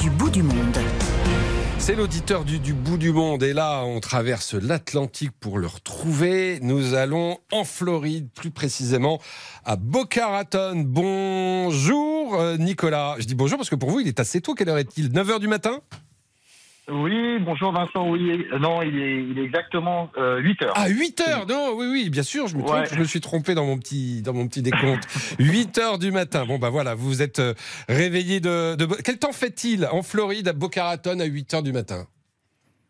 du bout du monde. C'est l'auditeur du, du, bout du monde et là on traverse l'Atlantique pour le retrouver. Nous allons en Floride, plus précisément à Boca Raton. Bonjour euh, Nicolas. Je dis bonjour parce que pour vous il est assez tôt. Quelle heure est-il? 9h du matin? Oui, bonjour Vincent. Oui, non, il est, il est exactement 8 euh, heures. Ah, 8 heures Non, oui, oui, bien sûr, je me, trompe, je me suis trompé dans mon petit, dans mon petit décompte. 8 heures du matin. Bon, bah voilà, vous vous êtes euh, réveillé de, de... Quel temps fait-il en Floride, à Boca Raton, à 8 heures du matin?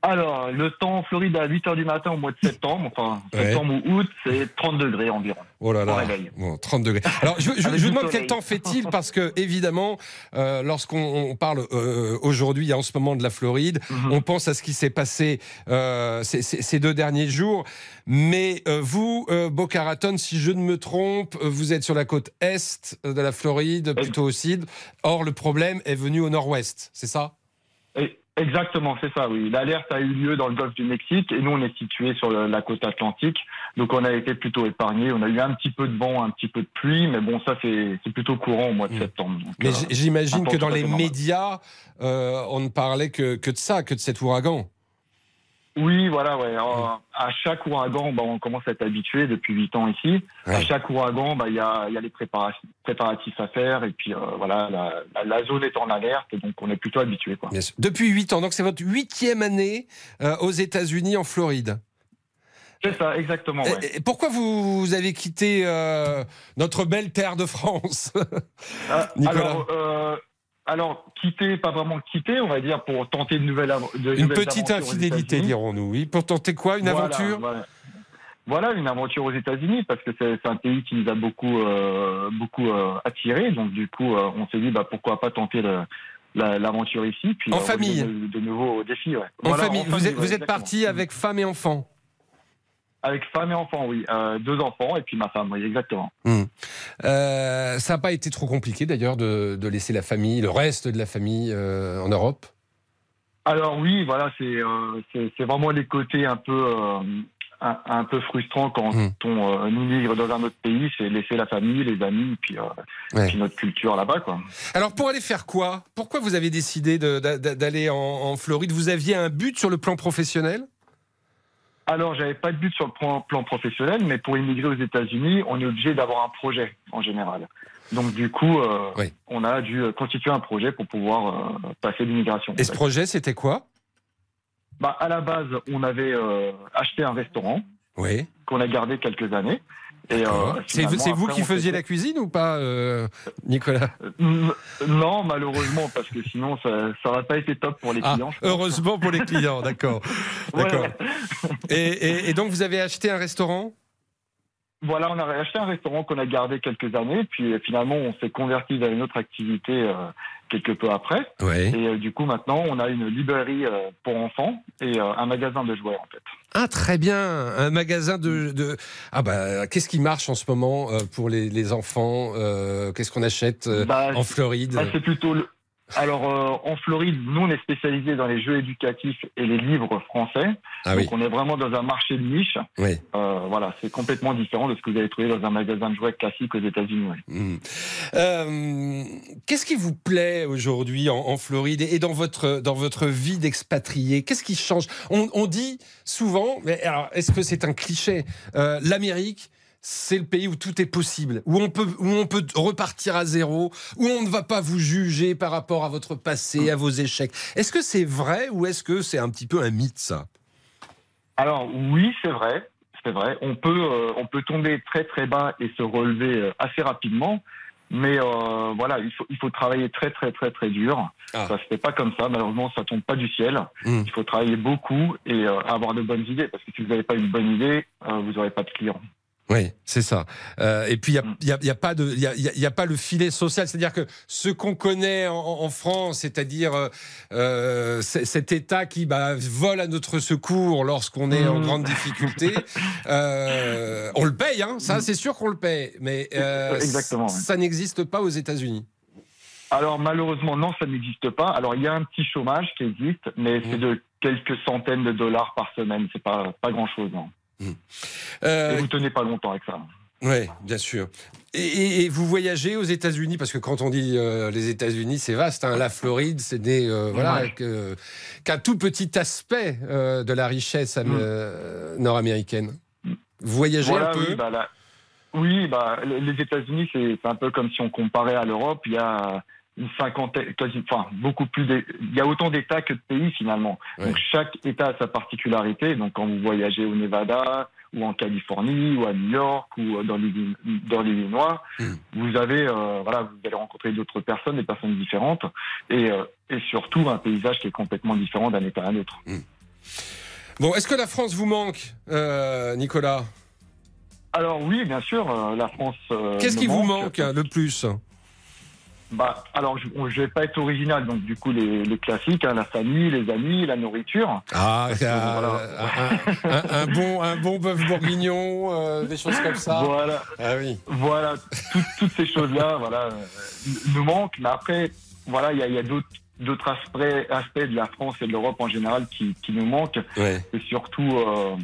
Alors, le temps en Floride à 8 h du matin au mois de septembre, enfin septembre ou août, c'est 30 degrés environ. Oh là là, bon, 30 degrés. Alors, je, je, je vous demande quel temps fait-il parce que évidemment, euh, lorsqu'on parle euh, aujourd'hui, en ce moment de la Floride, mhm. on pense à ce qui s'est passé euh, ces, ces, deux derniers jours. Mais euh, vous, Boca Raton, si je ne me trompe, vous êtes sur la côte est de la Floride, plutôt au sud. Or, le problème est venu au nord-ouest, c'est ça? Exactement, c'est ça, oui. L'alerte a eu lieu dans le golfe du Mexique et nous, on est situé sur la côte atlantique. Donc, on a été plutôt épargné. On a eu un petit peu de vent, un petit peu de pluie, mais bon, ça, c'est plutôt courant au mois de mmh. septembre. mais euh, j'imagine que dans les médias, euh, on ne parlait que, que de ça, que de cet ouragan. Oui, voilà, ouais. à chaque ouragan, bah, on commence à être habitué depuis huit ans ici. À chaque ouragan, bah, il y, a, y a les préparatifs à faire et puis euh, voilà, la, la, zone est en alerte, donc on est plutôt habitué. Quoi. Depuis huit ans, donc c'est votre huitième année euh, aux États-Unis, en Floride. C'est ça, exactement. Ouais. Et pourquoi vous avez quitté euh, notre belle terre de France, Nicolas alors, alors, quitter, pas vraiment quitter, on va dire, pour tenter de nouvelles de Une petite infidélité, dirons-nous, oui. Pour tenter quoi? Une aventure? voilà. une aventure aux États-Unis, parce que c'est un pays qui nous a beaucoup, euh, beaucoup euh, attirés. Donc, du coup, euh, on s'est dit, bah, pourquoi pas tenter l'aventure ici. Puis, en famille de, nouveaux défis, ouais. En, famille. vous êtes, vous êtes parti avec femme et enfant avec femme et enfant, oui. Euh, deux enfants et puis ma femme, oui, exactement. Hmm. Euh, ça n'a pas été trop compliqué d'ailleurs de, laisser la famille, le reste de la famille euh, en Europe? Alors oui, voilà, c'est vraiment les côtés un peu, un, peu frustrants quand hmm. on immigre dans un autre pays, c'est laisser la famille, les amis, puis, puis notre culture là-bas. Alors pour aller faire quoi? Pourquoi vous avez décidé d'aller en, en Floride? Vous aviez un but sur le plan professionnel? Alors, j'avais pas de but sur le plan, professionnel, mais pour immigrer aux États-Unis, on est obligé d'avoir un projet en général. Donc, du coup, euh, on a dû constituer un projet pour pouvoir euh, passer l'immigration. Et ce projet, c'était quoi? Bah, À la base, on avait euh, acheté un restaurant oui. qu'on a gardé quelques années. Euh, c'est vous qui faisiez la cuisine ou pas, euh, Nicolas? Euh, Non, malheureusement, parce que sinon, ça n'aurait pas été top pour les ah, clients. heureusement pour les clients, d'accord. d'accord. Et, donc, vous avez acheté un restaurant? Voilà, on a acheté un restaurant qu'on a gardé quelques années, puis finalement on s'est converti vers une autre activité quelque peu après. Et euh, du coup, maintenant, on a une librairie euh, pour enfants et euh, un magasin de jouets, en fait. Ah, très bien. Un magasin de. de... Ah, bah, qu'est-ce qui marche en ce moment pour les, les enfants Qu'est-ce qu'on achète bah, en Floride? bah, C'est plutôt le, alors, euh, en Floride, nous, on est spécialisé dans les jeux éducatifs et les livres français. Ah donc, on est vraiment dans un marché de niche. Oui. Euh, voilà, c'est complètement différent de ce que vous allez trouver dans un magasin de jouets classique aux États-Unis. Mmh. Euh, qu'est-ce qui vous plaît aujourd'hui en, Floride et dans votre, dans votre vie d'expatrié? Qu'est-ce qui change? On, on, dit souvent, mais alors, est-ce que c'est un cliché? L'Amérique, c'est le pays où tout est possible, où on peut, où on peut repartir à zéro, où on ne va pas vous juger par rapport à votre passé, à vos échecs. Est-ce que c'est vrai ou est-ce que c'est un petit peu un mythe ça? Alors oui, c'est vrai, c'est vrai. On peut, euh, on peut tomber très très bas et se relever euh, assez rapidement. Mais euh, voilà, il faut, il faut travailler très très très très dur. Ah. Ça se fait pas comme ça. Malheureusement, ça tombe pas du ciel. Hmm. Il faut travailler beaucoup et avoir de bonnes idées. Parce que si vous n'avez pas une bonne idée, vous n'aurez pas de clients. Oui, c'est ça. Euh, et puis, il n'y a, y a, pas de, y a, y a, pas le filet social. C'est-à-dire que ce qu'on connaît en, France, c'est-à-dire euh, euh cet État qui bah, vole à notre secours lorsqu'on est en mmh. grande difficulté, euh, on le paye, hein, ça c'est sûr qu'on le paye. Mais euh, Exactement, ça n'existe pas aux États-Unis. Alors malheureusement, non, ça n'existe pas. Alors il y a un petit chômage qui existe, mais c'est mmh. de quelques centaines de dollars par semaine. C'est pas, pas grand-chose. non. Mmh. Euh, vous tenez pas longtemps avec ça. Oui, bien sûr. Et, vous voyagez aux États-Unis? Parce que quand on dit euh, les États-Unis, c'est vaste. Hein. La Floride, c'est des euh, voilà qu'un tout petit aspect euh, de la richesse mm. nord-américaine. Vous voyagez un peu? Oui, bah, oui, bah, les États-Unis, c'est un peu comme si on comparait à l'Europe. Il y a une cinquantaine, quasi, enfin beaucoup plus. Il y a autant d'États que de pays finalement. Donc chaque État a sa particularité. Donc quand vous voyagez au Nevada, ou en Californie, ou à New York, ou dans l'Illinois, hmm. vous avez, euh, voilà, vous allez rencontrer d'autres personnes, des personnes différentes, et, euh, et, surtout un paysage qui est complètement différent d'un État à un autre. Hmm. Bon, est-ce que la France vous manque, euh, Nicolas? Alors oui, bien sûr, la France. Qu'est-ce qui vous manque le plus? Bah, alors, je ne vais pas être original, donc du coup, les, les classiques, hein, la famille, les amis, la nourriture. Ah, un, bon, un bon bœuf bourguignon, euh, des choses comme ça. Voilà. Ah oui. Voilà, toutes ces choses-là, voilà, euh, nous manquent. Mais après, voilà, il y a, y a d'autres d'autres aspects, aspects de la France et de l'Europe en général qui, qui nous manquent. Ouais. Et surtout, euh,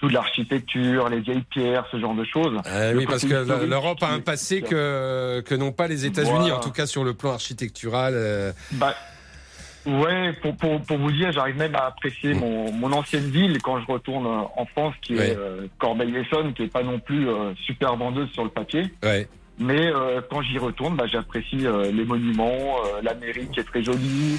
surtout de l'architecture, les vieilles pierres, ce genre de choses. Eh oui, parce que l'Europe a un passé que, que n'ont pas les États-Unis, en tout cas sur le plan architectural. Euh. Bah, ouais, pour, pour, pour vous dire, j'arrive même à apprécier mon, mon ancienne ville quand je retourne en France, qui est euh, Corbeil-Essonnes, qui est pas non plus euh, super vendeuse sur le papier. Ouais. Mais quand j'y retourne, bah, j'apprécie les monuments, la mairie qui est très jolie,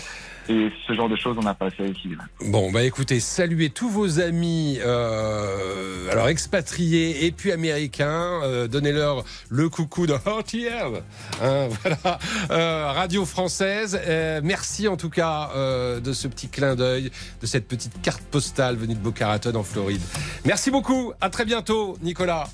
et ce genre de choses, on n'a pas assez ici. Bon, bah écoutez, saluez tous vos amis, euh, alors expatriés et puis américains. Euh, donnez-leur le coucou de RTL. Hein, voilà, euh, radio française. merci en tout cas de ce petit clin d'œil, de cette petite carte postale venue de Boca Raton en Floride. Merci beaucoup. À très bientôt, Nicolas.